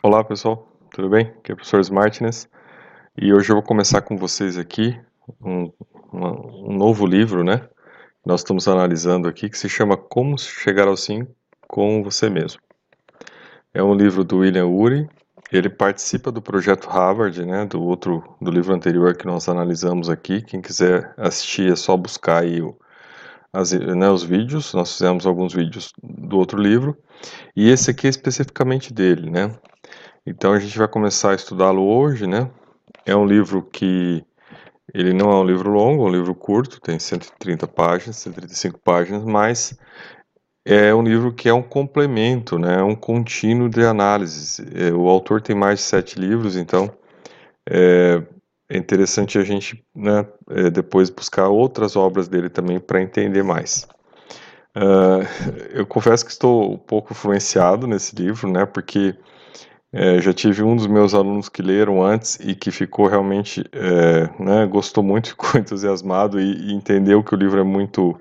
Olá pessoal, tudo bem? Aqui é o professor Smartness e hoje eu vou começar com vocês aqui um, um novo livro, né? Nós estamos analisando aqui que se chama Como Chegar ao Sim com Você Mesmo. É um livro do William Ury, ele participa do projeto Harvard, né? Do outro, do livro anterior que nós analisamos aqui. Quem quiser assistir é só buscar aí o, as, né, os vídeos. Nós fizemos alguns vídeos do outro livro e esse aqui é especificamente dele, né? Então a gente vai começar a estudá-lo hoje, né? É um livro que ele não é um livro longo, é um livro curto, tem 130 páginas, 135 páginas, mas é um livro que é um complemento, né? É um contínuo de análise. É, o autor tem mais de sete livros, então é, é interessante a gente né, é, depois buscar outras obras dele também para entender mais. Uh, eu confesso que estou um pouco influenciado nesse livro, né? Porque é, já tive um dos meus alunos que leram antes e que ficou realmente, é, né, gostou muito, ficou entusiasmado e, e, entendeu que o livro é muito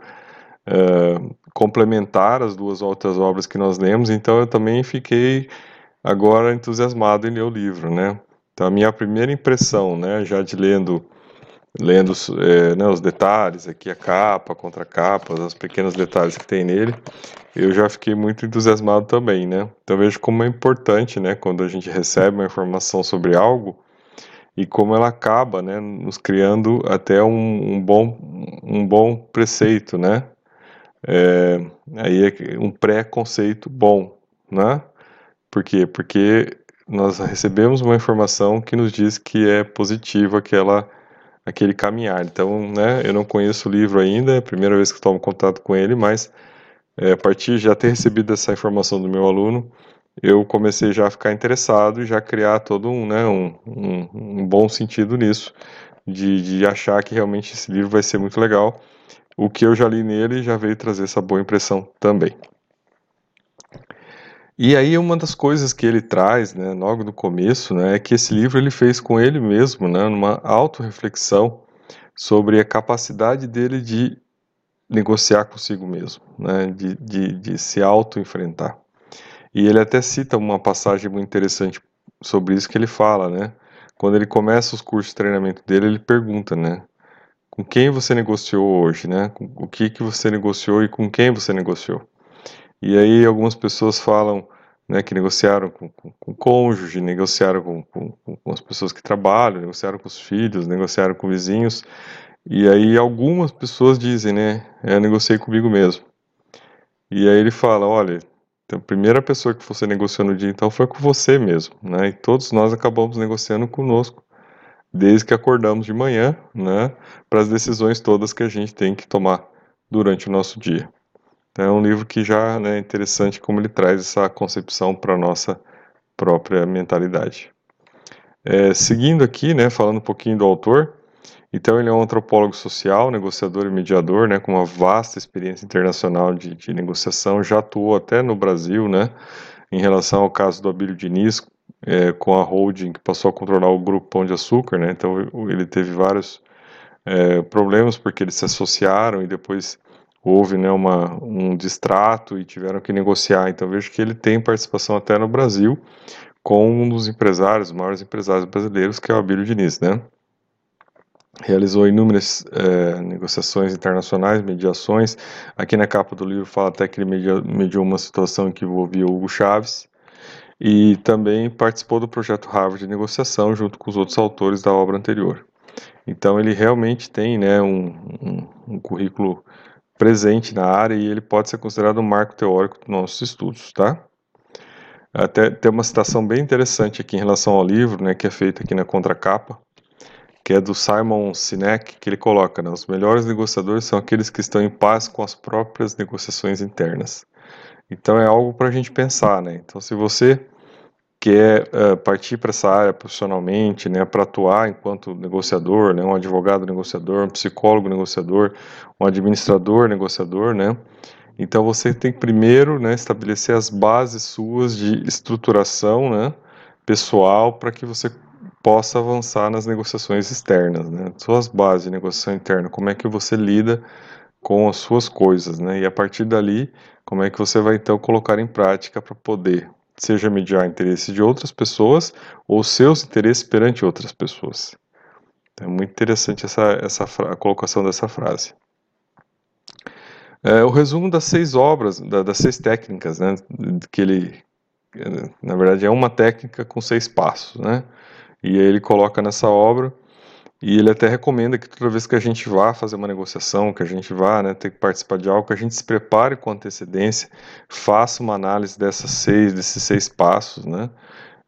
é, complementar às duas outras obras que nós lemos, então eu também fiquei agora entusiasmado em ler o livro, né. Então a minha primeira impressão, né, já de lendo lendo é, né, os detalhes aqui, a capa, a contracapa, os pequenos detalhes que tem nele, eu já fiquei muito entusiasmado também, né? Então vejo como é importante, né, quando a gente recebe uma informação sobre algo e como ela acaba, né, nos criando até um, um bom, um bom preceito, né? É, aí é um pré-conceito bom, né? Por quê? Porque nós recebemos uma informação que nos diz que é positiva aquela aquele caminhar. Então, né, eu não conheço o livro ainda, é a primeira vez que tomo contato com ele, mas é, a partir de já ter recebido essa informação do meu aluno, eu comecei já a ficar interessado e já criar todo um, né, um, um, um bom sentido nisso, de, de achar que realmente esse livro vai ser muito legal. O que eu já li nele já veio trazer essa boa impressão também. E aí uma das coisas que ele traz, né, logo no começo, né, é que esse livro ele fez com ele mesmo, né, numa autorreflexão sobre a capacidade dele de negociar consigo mesmo, né, de, de, de se auto-enfrentar. E ele até cita uma passagem muito interessante sobre isso que ele fala, né, quando ele começa os cursos de treinamento dele, ele pergunta, né, com quem você negociou hoje, né, o que que você negociou e com quem você negociou. E aí algumas pessoas falam né, que negociaram com, com, com o cônjuge, negociaram com, com, com, as pessoas que trabalham, negociaram com os filhos, negociaram com vizinhos. E aí algumas pessoas dizem, né, é, eu negociei comigo mesmo. E aí ele fala, olha, então, a primeira pessoa que você negociou no dia então foi com você mesmo, né? E todos nós acabamos negociando conosco, desde que acordamos de manhã, né, para as decisões todas que a gente tem que tomar durante o nosso dia. Então, é um livro que já né, é interessante como ele traz essa concepção para a nossa própria mentalidade. É, seguindo aqui, né, falando um pouquinho do autor, então ele é um antropólogo social, negociador e mediador, né, com uma vasta experiência internacional de, de negociação, já atuou até no Brasil, né, em relação ao caso do Abílio Diniz, é, com a holding que passou a controlar o grupo Pão de Açúcar, né, então ele teve vários é, problemas porque eles se associaram e depois houve né, uma, um distrato e tiveram que negociar. Então vejo que ele tem participação até no Brasil com um dos empresários, os maiores empresários brasileiros, que é o Abílio Diniz, né? Realizou inúmeras é, negociações internacionais, mediações. Aqui na capa do livro fala até que ele mediou, mediou uma situação que envolvia o Hugo Chaves. E também participou do projeto Harvard de negociação junto com os outros autores da obra anterior. Então ele realmente tem né, um, um, um currículo presente na área e ele pode ser considerado um marco teórico dos nossos estudos, tá? Até tem uma citação bem interessante aqui em relação ao livro, né, que é feita aqui na contracapa, que é do Simon Sinek, que ele coloca, né, os melhores negociadores são aqueles que estão em paz com as próprias negociações internas. Então é algo para a gente pensar, né? Então se você quer uh, partir para essa área profissionalmente, né, para atuar enquanto negociador, né, um advogado negociador, um psicólogo negociador, um administrador negociador, né, então você tem que primeiro, né, estabelecer as bases suas de estruturação, né, pessoal, para que você possa avançar nas negociações externas, né, suas bases de negociação interna, como é que você lida com as suas coisas, né, e a partir dali, como é que você vai então colocar em prática para poder seja mediar interesses de outras pessoas ou seus interesses perante outras pessoas. Então, é muito interessante essa, essa a colocação dessa frase. É, o resumo das seis obras, da, das seis técnicas, né, que ele, na verdade, é uma técnica com seis passos, né, e ele coloca nessa obra e ele até recomenda que toda vez que a gente vá fazer uma negociação, que a gente vá né, ter que participar de algo, que a gente se prepare com antecedência, faça uma análise dessas seis, desses seis passos, né?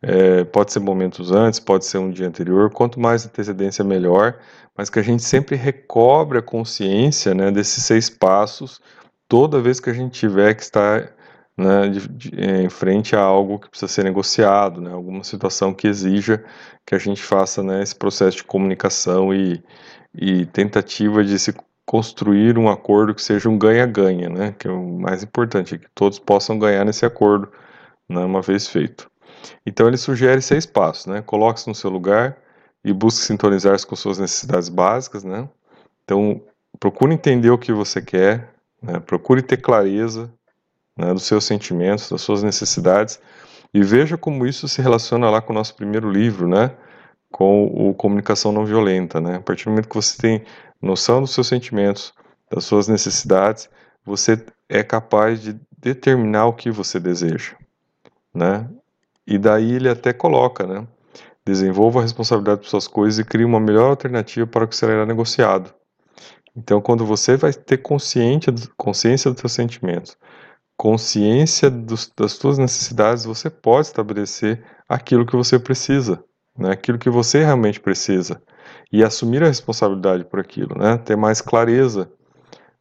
É, pode ser momentos antes, pode ser um dia anterior, quanto mais antecedência melhor, mas que a gente sempre recobre a consciência né, desses seis passos toda vez que a gente tiver que estar né, de, de, em frente a algo que precisa ser negociado, né, alguma situação que exija que a gente faça né, esse processo de comunicação e, e tentativa de se construir um acordo que seja um ganha-ganha, né, que é o mais importante, que todos possam ganhar nesse acordo, né, uma vez feito. Então ele sugere seis passos, né, coloque-se no seu lugar e busque sintonizar-se com suas necessidades básicas, né, então procure entender o que você quer, né, procure ter clareza, né, dos seus sentimentos, das suas necessidades, e veja como isso se relaciona lá com o nosso primeiro livro, né, com o Comunicação Não Violenta. Né? A partir do momento que você tem noção dos seus sentimentos, das suas necessidades, você é capaz de determinar o que você deseja. Né? E daí ele até coloca, né? Desenvolva a responsabilidade por suas coisas e crie uma melhor alternativa para o que será negociado. Então, quando você vai ter consciência, consciência dos seus sentimentos, consciência dos, das suas necessidades, você pode estabelecer aquilo que você precisa, né? aquilo que você realmente precisa, e assumir a responsabilidade por aquilo, né? ter mais clareza,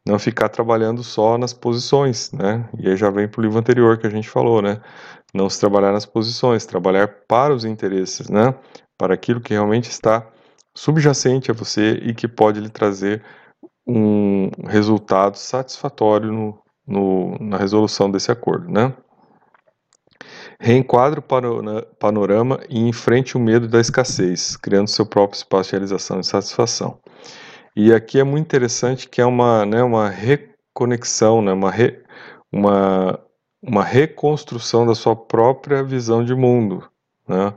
não ficar trabalhando só nas posições, né? e aí já vem para o livro anterior que a gente falou, né? não se trabalhar nas posições, trabalhar para os interesses, né? para aquilo que realmente está subjacente a você e que pode lhe trazer um resultado satisfatório no, no, na resolução desse acordo, né? Reenquadre o panorama e enfrente o medo da escassez, criando seu próprio espaço de realização e satisfação. E aqui é muito interessante que é uma, né, uma reconexão, né, uma, re, uma, uma reconstrução da sua própria visão de mundo, né,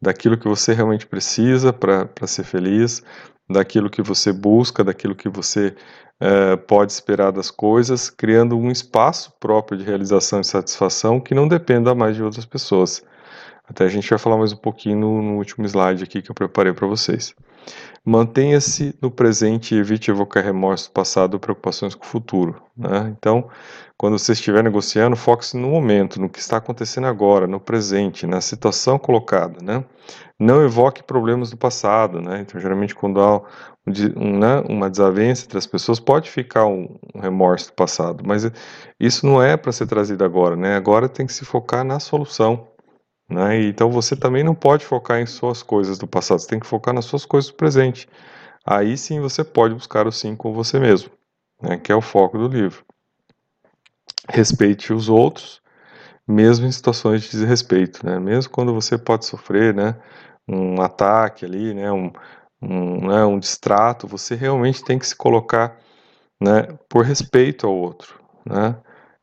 daquilo que você realmente precisa para ser feliz, daquilo que você busca, daquilo que você é, pode esperar das coisas, criando um espaço próprio de realização e satisfação que não dependa mais de outras pessoas. Até a gente vai falar mais um pouquinho no, no último slide aqui que eu preparei para vocês. Mantenha-se no presente e evite evocar remorso do passado ou preocupações com o futuro. Né? Então, quando você estiver negociando, foque-se no momento, no que está acontecendo agora, no presente, na situação colocada. Né? Não evoque problemas do passado. Né? Então, geralmente, quando há um, né, uma desavença entre as pessoas, pode ficar um, um remorso do passado, mas isso não é para ser trazido agora. Né? Agora tem que se focar na solução. Né? Então você também não pode focar em suas coisas do passado, você tem que focar nas suas coisas do presente. Aí sim você pode buscar o sim com você mesmo, né? que é o foco do livro. Respeite os outros, mesmo em situações de desrespeito, né? mesmo quando você pode sofrer né, um ataque ali, né, um, um, né, um distrato, você realmente tem que se colocar né, por respeito ao outro. Né?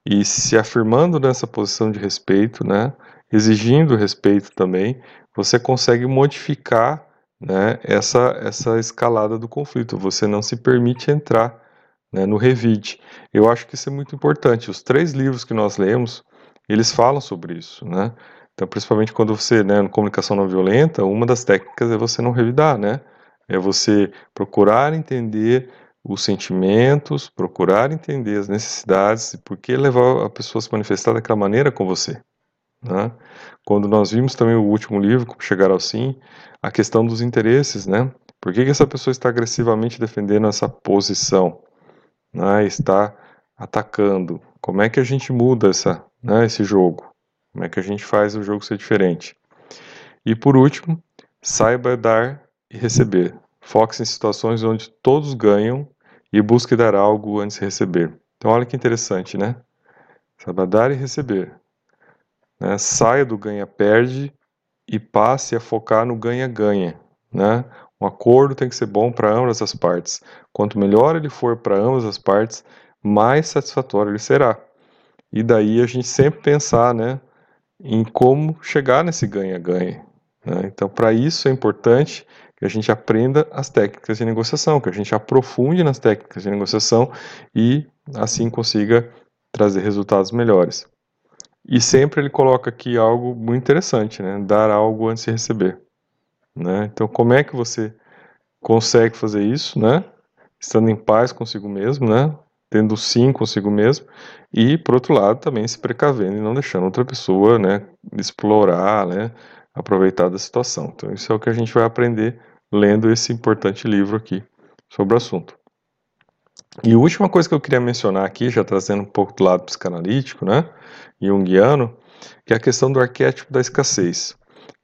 E se afirmando nessa posição de respeito, né, exigindo respeito também, você consegue modificar né, essa, essa escalada do conflito. Você não se permite entrar né, no revide. Eu acho que isso é muito importante. Os três livros que nós lemos, eles falam sobre isso, né? Então, principalmente quando você, né, comunicação não violenta, uma das técnicas é você não revidar, né? É você procurar entender os sentimentos, procurar entender as necessidades e por que levar a pessoa a se manifestar daquela maneira com você. Né? Quando nós vimos também o último livro, Chegar ao Sim, a questão dos interesses, né? Por que, que essa pessoa está agressivamente defendendo essa posição? Né? Está atacando. Como é que a gente muda essa, né, esse jogo? Como é que a gente faz o jogo ser diferente? E por último, saiba dar e receber. Foque-se em situações onde todos ganham e busque dar algo antes de receber. Então, olha que interessante, né? Saiba dar e receber. Né? Saia do ganha-perde e passe a focar no ganha-ganha. Né? Um acordo tem que ser bom para ambas as partes. Quanto melhor ele for para ambas as partes, mais satisfatório ele será. E daí a gente sempre pensar, né? em como chegar nesse ganha-ganha. Né? Então, para isso é importante que a gente aprenda as técnicas de negociação, que a gente aprofunde nas técnicas de negociação e assim consiga trazer resultados melhores. E sempre ele coloca aqui algo muito interessante, né? Dar algo antes de receber. Né? Então, como é que você consegue fazer isso, né? Estando em paz consigo mesmo, né? Tendo sim consigo mesmo e, por outro lado, também se precavendo e não deixando outra pessoa, né? Explorar, né? Aproveitar da situação. Então, isso é o que a gente vai aprender lendo esse importante livro aqui sobre o assunto. E a última coisa que eu queria mencionar aqui, já trazendo um pouco do lado psicanalítico, né? Jungiano, que é a questão do arquétipo da escassez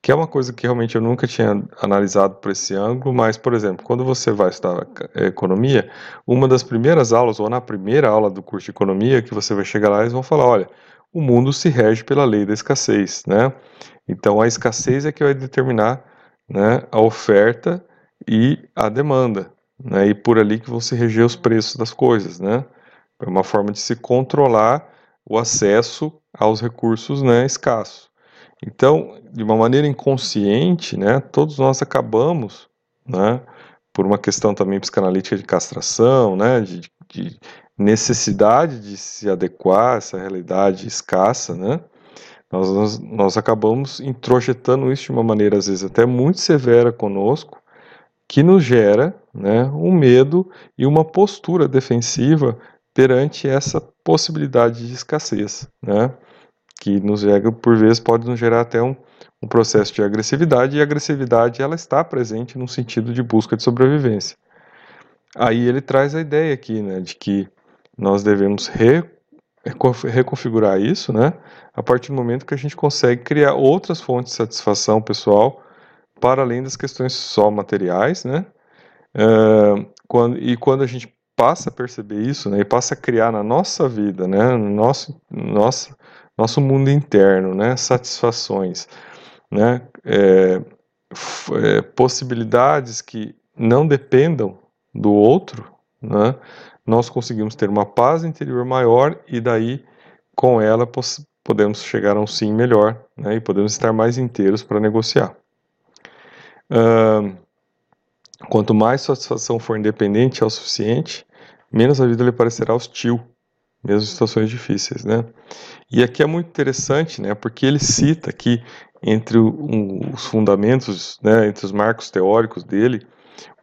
que é uma coisa que realmente eu nunca tinha analisado por esse ângulo, mas, por exemplo, quando você vai estudar eh, economia, uma das primeiras aulas, ou na primeira aula do curso de economia, que você vai chegar lá, eles vão falar, olha, o mundo se rege pela lei da escassez, né? Então, a escassez é que vai determinar né, a oferta e a demanda, né? E por ali que vão se reger os preços das coisas, né? É uma forma de se controlar o acesso aos recursos né, escassos. Então, de uma maneira inconsciente, né, todos nós acabamos, né, por uma questão também psicanalítica de castração, né, de, de necessidade de se adequar a essa realidade escassa, né, nós, nós, nós acabamos introjetando isso de uma maneira, às vezes, até muito severa conosco, que nos gera né, um medo e uma postura defensiva perante essa possibilidade de escassez. Né? que nos gera, por vezes, pode nos gerar até um, um processo de agressividade, e a agressividade ela está presente no sentido de busca de sobrevivência. Aí ele traz a ideia aqui, né, de que nós devemos re, reconfigurar isso, né, a partir do momento que a gente consegue criar outras fontes de satisfação pessoal para além das questões só materiais, né, uh, quando, e quando a gente passa a perceber isso, né, e passa a criar na nossa vida, né, no nosso, nossa, nosso mundo interno, né? Satisfações, né? É, é, possibilidades que não dependam do outro, né? Nós conseguimos ter uma paz interior maior e daí com ela podemos chegar a um sim melhor, né? E podemos estar mais inteiros para negociar. Uh, quanto mais satisfação for independente é o suficiente, menos a vida lhe parecerá hostil mesmo em situações difíceis, né? E aqui é muito interessante, né? Porque ele cita aqui entre os fundamentos, né? Entre os marcos teóricos dele,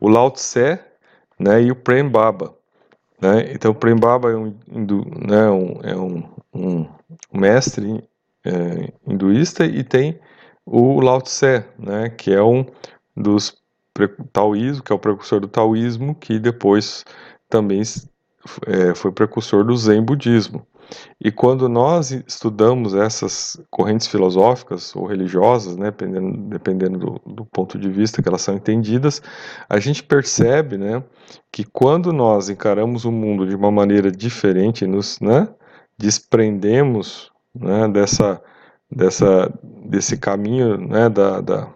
o Lao Tse, né? E o Prem Baba, né? Então o Prem Baba é um, hindu, né? Um, é um, um mestre é, hinduísta e tem o Lao Tse, né? Que é um dos taoísmo, que é o precursor do taoísmo, que depois também é, foi precursor do Zen budismo. E quando nós estudamos essas correntes filosóficas ou religiosas, né, dependendo, dependendo do, do, ponto de vista que elas são entendidas, a gente percebe né, que quando nós encaramos o mundo de uma maneira diferente, nos né, desprendemos né, dessa, dessa, desse caminho né, da, da,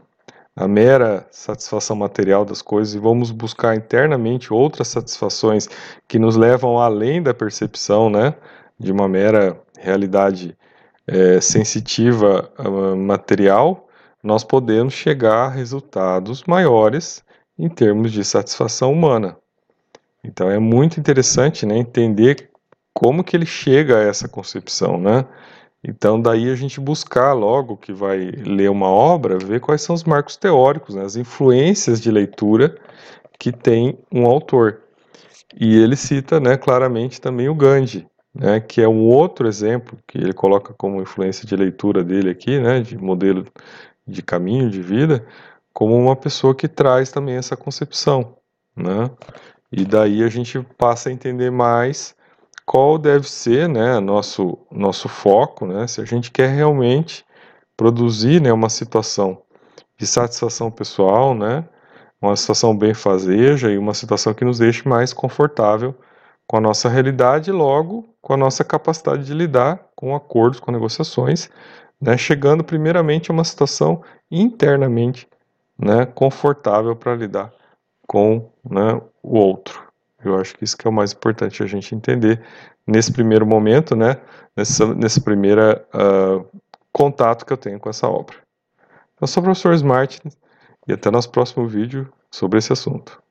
a mera satisfação material das coisas e vamos buscar internamente outras satisfações que nos levam além da percepção, né, de uma mera realidade é, sensitiva uh, material, nós podemos chegar a resultados maiores em termos de satisfação humana. Então é muito interessante, né, entender como que ele chega a essa concepção, né? Então, daí a gente buscar logo que vai ler uma obra, ver quais são os marcos teóricos, né, as influências de leitura que tem um autor. E ele cita né, claramente também o Gandhi, né, que é um outro exemplo que ele coloca como influência de leitura dele aqui, né, de modelo de caminho de vida, como uma pessoa que traz também essa concepção. Né? E daí a gente passa a entender mais qual deve ser né, nosso, nosso foco, né, se a gente quer realmente produzir né, uma situação de satisfação pessoal, né, uma situação bem fazeja e uma situação que nos deixe mais confortável com a nossa realidade e logo com a nossa capacidade de lidar com acordos, com negociações, né, chegando primeiramente a uma situação internamente né, confortável para lidar com né, o outro. Eu acho que isso que é o mais importante a gente entender nesse primeiro momento, né? Nessa, nessa primeira uh, contato que eu tenho com essa obra. Eu sou o professor Smart e até nosso próximo vídeo sobre esse assunto.